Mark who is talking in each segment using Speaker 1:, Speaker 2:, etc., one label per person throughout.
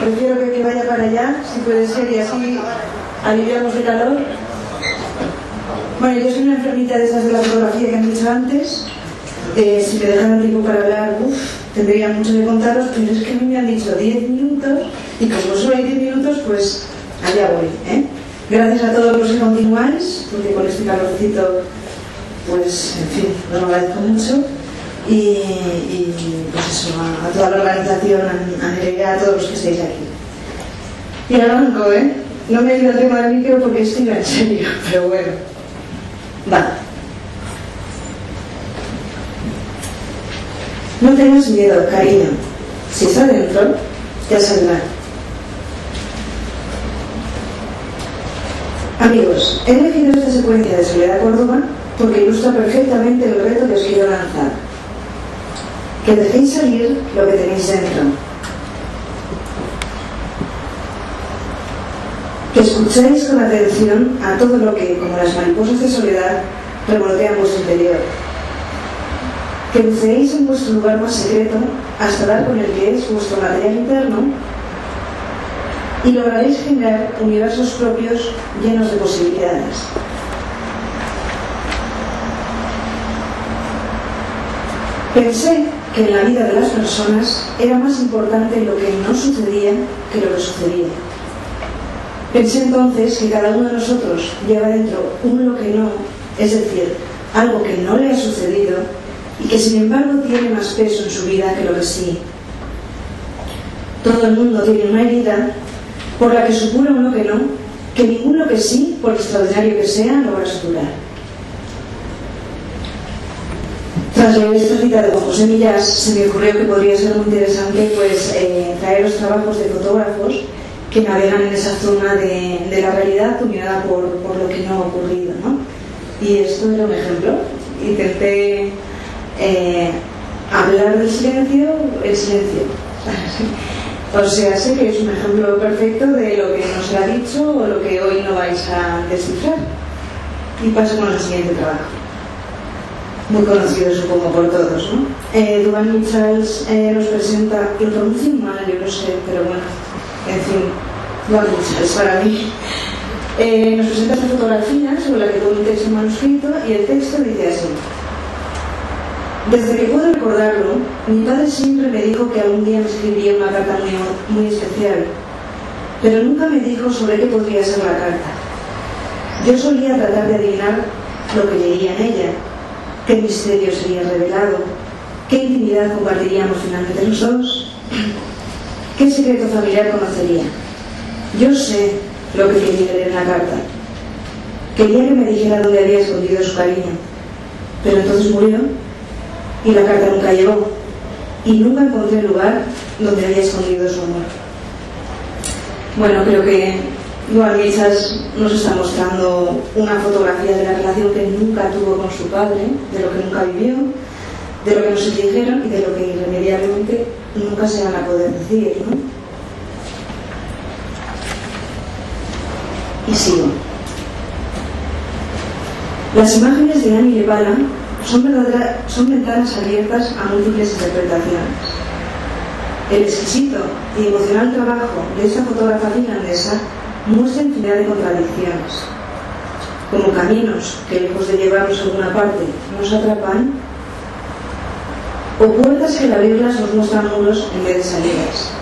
Speaker 1: Prefiero que, vaya para allá, si puede ser, y así aliviamos el calor. Bueno, yo soy una enfermita de esas de la fotografía que han dicho antes. Eh, si me dejan tiempo para hablar, uff, tendría mucho que contaros, pero es que a mí me han dicho 10 minutos y como solo hay 10 minutos, pues allá voy. ¿eh? Gracias a todos los que continuáis, porque con este calorcito, pues, en fin, os agradezco mucho. Y, pues eso, a, toda la organización, a, a Nerea, a todos los que estáis aquí. Y arranco, ¿eh? No me el tema del micro porque estoy en serio, pero bueno. Va. No tengas miedo, cariño. Si está dentro, ya saldrá. Amigos, he elegido esta secuencia de Soledad Córdoba porque ilustra perfectamente el reto que os quiero lanzar. Que dejéis salir lo que tenéis dentro. Que escuchéis con atención a todo lo que, como las mariposas de soledad, revolotea vuestro interior. Que buceéis en vuestro lugar más secreto hasta dar con el que es vuestro material interno y lograréis generar universos propios llenos de posibilidades. Pensé que en la vida de las personas era más importante lo que no sucedía que lo que sucedía. Pensé entonces que cada uno de nosotros lleva dentro un lo que no, es decir, algo que no le ha sucedido y que sin embargo tiene más peso en su vida que lo que sí. Todo el mundo tiene una herida por la que supura uno que no, que ninguno que sí, por extraordinario que sea, logra suturar. Tras leer esta cita de José Millás, se me ocurrió que podría ser muy interesante pues, eh, traer los trabajos de fotógrafos que navegan en esa zona de, de la realidad dominada por, por, lo que no ha ocurrido. ¿no? Y esto era un ejemplo. Intenté eh, hablar del silencio, el silencio. O sea, sé que es un ejemplo perfecto de lo que nos ha dicho o lo que hoy no vais a descifrar. Y paso con el siguiente trabajo. Muy conocido, supongo, por todos, ¿no? Eh, Michels eh, nos presenta, lo pronuncio mal, yo no sé, pero bueno, en fin, Duane Michels para mí. Eh, nos presenta esta fotografía sobre la que un texto manuscrito y el texto dice así. Desde que puedo recordarlo, mi padre siempre me dijo que algún día me escribiría una carta muy, muy especial, pero nunca me dijo sobre qué podría ser la carta. Yo solía tratar de adivinar lo que leía en ella, qué misterio sería revelado, qué intimidad compartiríamos finalmente los dos, qué secreto familiar conocería. Yo sé lo que quería leer en la carta. Quería que me dijera dónde había escondido su cariño, pero entonces murió y la carta nunca llegó y nunca encontré el lugar donde había escondido su amor. Bueno, creo que Michas nos está mostrando una fotografía de la relación que nunca tuvo con su padre, de lo que nunca vivió, de lo que nos dijeron y de lo que irremediablemente nunca se van a poder decir, ¿no? Y sigo. Las imágenes de Annie Levala son, son ventanas abiertas a múltiples interpretaciones. El exquisito y emocional trabajo de esta fotógrafa finlandesa muestra infinidad de contradicciones, como caminos que lejos de llevarnos a alguna parte nos atrapan, o puertas que al abrirlas nos muestran muros en vez de salidas.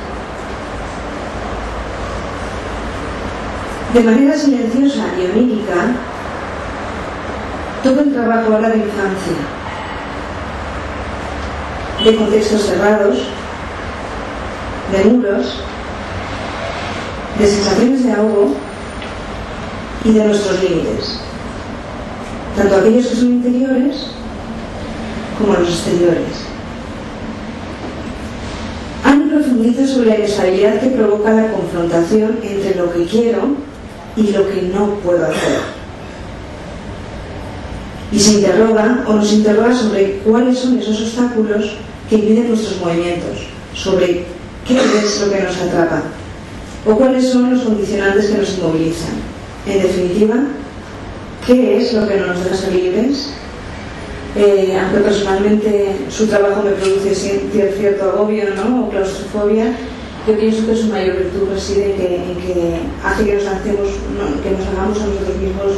Speaker 1: De manera silenciosa y onírica, todo el trabajo habla de infancia, de contextos cerrados, de muros, de sensaciones de ahogo y de nuestros límites, tanto aquellos que son interiores como los exteriores. Annie profundiza sobre la inestabilidad que provoca la confrontación entre lo que quiero y lo que no puedo hacer. Y se interroga o nos interroga sobre cuáles son esos obstáculos que impiden nuestros movimientos, sobre qué es lo que nos atrapa o cuáles son los condicionantes que nos inmovilizan. En definitiva, ¿qué es lo que no nos deja ser libres? Eh, aunque personalmente su trabajo me produce cierto agobio o claustrofobia, yo pienso que su mayor virtud reside en que, hace que nos, hacemos, que nos hagamos a nosotros mismos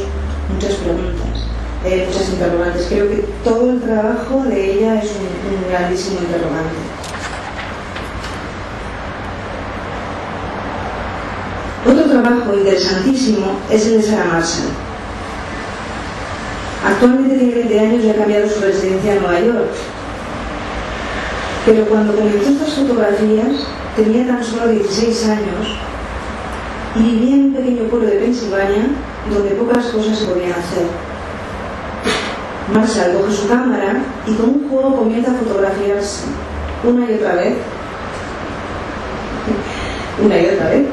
Speaker 1: muchas preguntas, eh, muchas interrogantes. Creo que todo el trabajo de ella es un, grandísimo interrogante. Otro trabajo interesantísimo es el de Sarah Marshall. Actualmente tiene 20 años y ha cambiado su residencia a Nueva York. Pero cuando comenzó estas fotografías, tenía tan solo 16 años y vivía en un pequeño pueblo de Pensilvania donde pocas cosas se podían hacer. Marshall coge su cámara y con un juego comienza a fotografiarse una y otra vez, una y otra vez,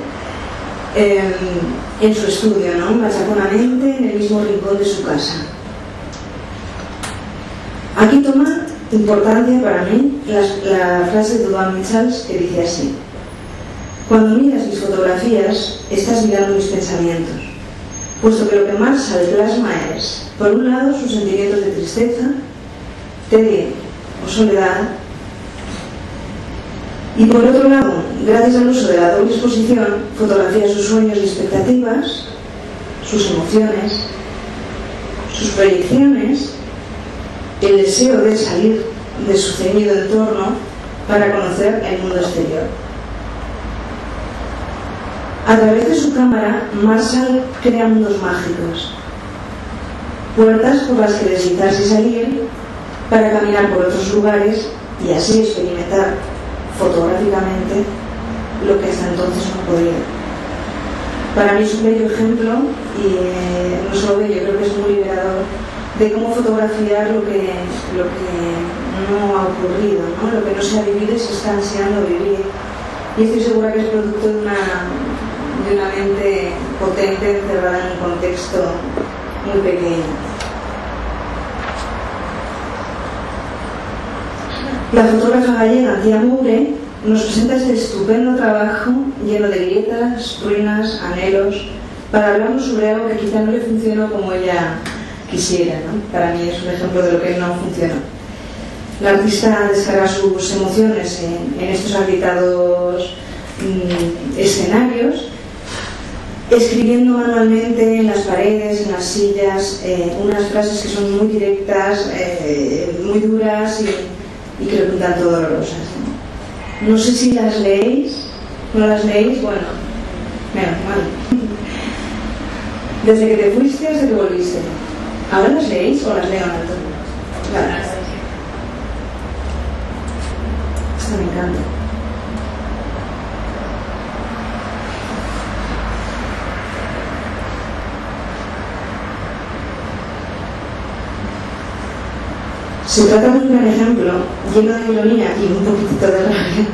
Speaker 1: en su estudio, ¿no? machaconamente en el mismo rincón de su casa. Aquí toma importancia para mí la, frase de Duane Michels que dice así: Cuando miras mis fotografías, estás mirando mis pensamientos, puesto que lo que Marshall plasma es, por un lado, sus sentimientos de tristeza, tedio o soledad, y por otro lado, gracias al uso de la doble exposición, fotografía sus sueños y expectativas, sus emociones, sus proyecciones el deseo de salir de su ceñido entorno para conocer el mundo exterior. A través de su cámara, Marshall crea mundos mágicos, puertas por las que deslizarse y salir para caminar por otros lugares y así experimentar fotográficamente lo que hasta entonces no podía. Para mí es un bello ejemplo y eh, no solo bello, creo que es muy liberador de cómo fotografiar lo que, lo que no ha ocurrido, ¿no? lo que no se ha vivido y se está ansiando vivir. Y estoy segura que es producto de una, de una mente potente encerrada en un contexto muy pequeño. La fotógrafa gallega Tía Moure nos presenta este estupendo trabajo lleno de grietas, ruinas, anhelos, para hablarnos sobre algo que quizá no le funcionó como ella quisiera. ¿no? Para mí es un ejemplo de lo que no funciona. La artista descarga sus emociones en, estos habitados mm, escenarios, escribiendo manualmente en las paredes, en las sillas, eh, unas frases que son muy directas, eh, muy duras y, y, creo que tanto dolorosas. ¿no? ¿no? sé si las leéis, no las leéis, bueno, menos mal. Desde que te fuiste hasta que volviste. ¿Ahora las leéis o las leo en alto? Vale. Esto me encanta. Se trata de un gran ejemplo, lleno de ironía y un poquitito de rabia,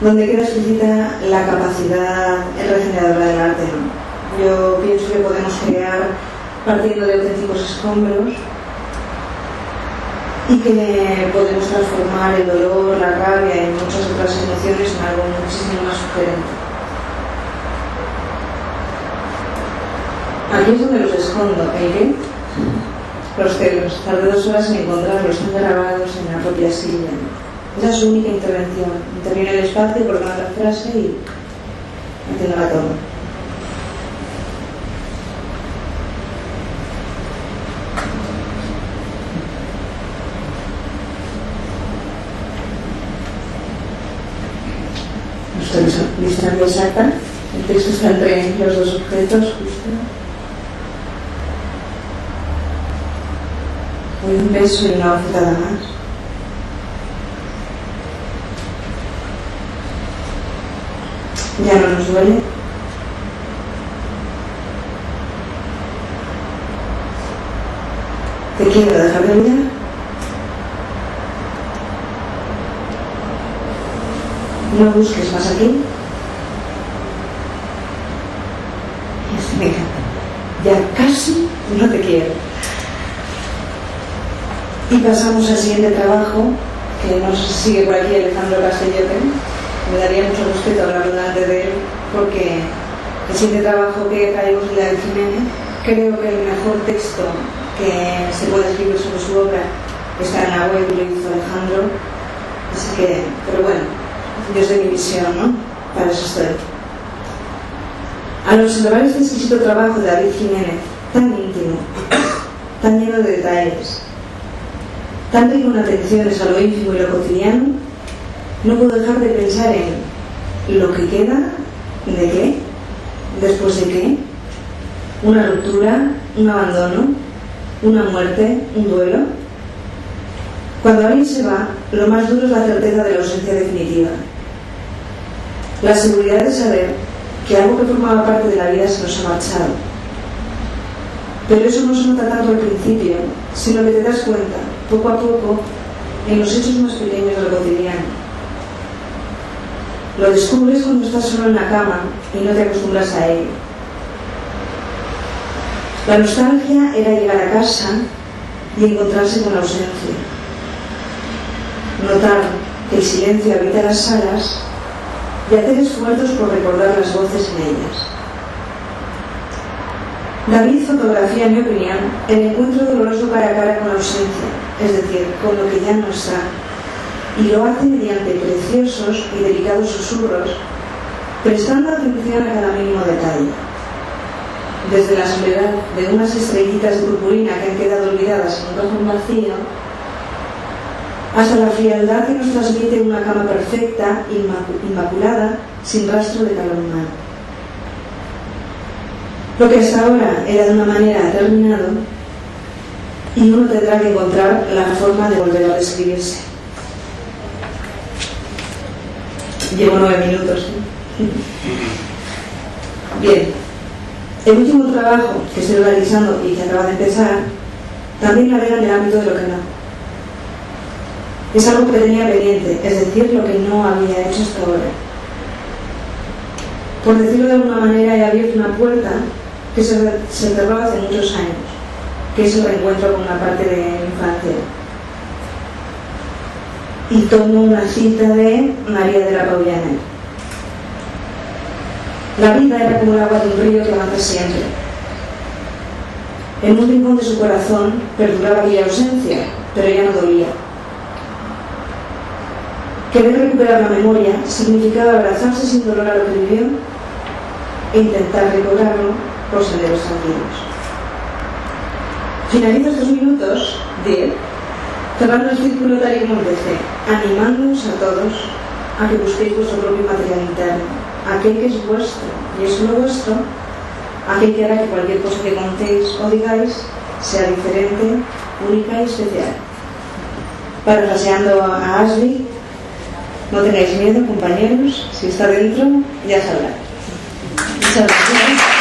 Speaker 1: donde queda explícita la capacidad regeneradora del arte. Yo pienso que podemos crear partiendo de auténticos escombros y que podemos transformar el dolor, la rabia y muchas otras emociones en algo muchísimo más sugerente. Aquí es donde los escondo, ¿el qué? Los celos. Tardé dos horas en encontrarlos, están grabados en la propia silla. Esa es su única intervención. Interviene el espacio, coloca la frase y entiendo la toma. distancia exacta, el texto está entre los dos objetos, justo. Un beso y una bofetada más. Ya no nos duele. Te quiero dejar de mirar. no busques más aquí. ya casi no te quiero. Y pasamos al siguiente trabajo, que nos sigue por aquí Alejandro Castellote. Me daría mucho respeto hablar delante de él, porque el siguiente trabajo que traigo es la de Jiménez. Creo que el mejor texto que se puede escribir sobre su obra está en la web lo hizo Alejandro. Así que, pero bueno, desde mi visión, ¿no? para eso estoy. Al observar este exquisito trabajo de David Jiménez, tan íntimo, tan lleno de detalles, tan rico en atenciones a lo ínfimo y lo cotidiano, no puedo dejar de pensar en lo que queda, de qué, después de qué, una ruptura, un abandono, una muerte, un duelo. Cuando alguien se va, lo más duro es la certeza de la ausencia definitiva. La seguridad de saber que algo que formaba parte de la vida se nos ha marchado. Pero eso no se nota tanto al principio, sino que te das cuenta, poco a poco, en los hechos más pequeños del cotidiano. Lo descubres cuando estás solo en la cama y no te acostumbras a ello. La nostalgia era llegar a casa y encontrarse con la ausencia. Notar que el silencio habita las salas y hacer esfuerzos por recordar las voces en ellas. David fotografía, en mi opinión, el encuentro doloroso cara a cara con la ausencia, es decir, con lo que ya no está, y lo hace mediante preciosos y delicados susurros, prestando atención a cada mínimo detalle. Desde la soledad de unas estrellitas de purpurina que han quedado olvidadas en un cajón vacío, hasta la frialdad que nos transmite una cama perfecta, inmaculada, sin rastro de calor humano. Lo que hasta ahora era de una manera terminado, y uno tendrá que encontrar la forma de volver a describirse. Llevo nueve minutos. Bien. El último trabajo que estoy realizando y que acaba de empezar también navega en el ámbito de lo que no. Es algo que tenía pendiente, es decir, lo que no había hecho hasta ahora. Por decirlo de alguna manera, he abierto una puerta que se, cerró hace muchos años, que es el reencuentro con una parte de infancia y tomo una cita de María de la Pauliana. La vida era como el agua de un río que avanza siempre. En un rincón de su corazón perduraba aquella ausencia, pero ya no dolía. Querer recuperar la memoria significaba abrazarse sin dolor a lo que vivió e intentar recobrarlo por senderos tranquilos. Finalizo estos minutos, de cerrando el círculo tal y como empecé, animándonos a todos a que busquéis vuestro propio material interno, aquel que es vuestro y es solo vuestro, aquel que hará que cualquier cosa que contéis o digáis sea diferente, única y especial. Parafraseando a Ashley, no tengáis miedo, compañeros, si está dentro, ya saldrá. Muchas gracias.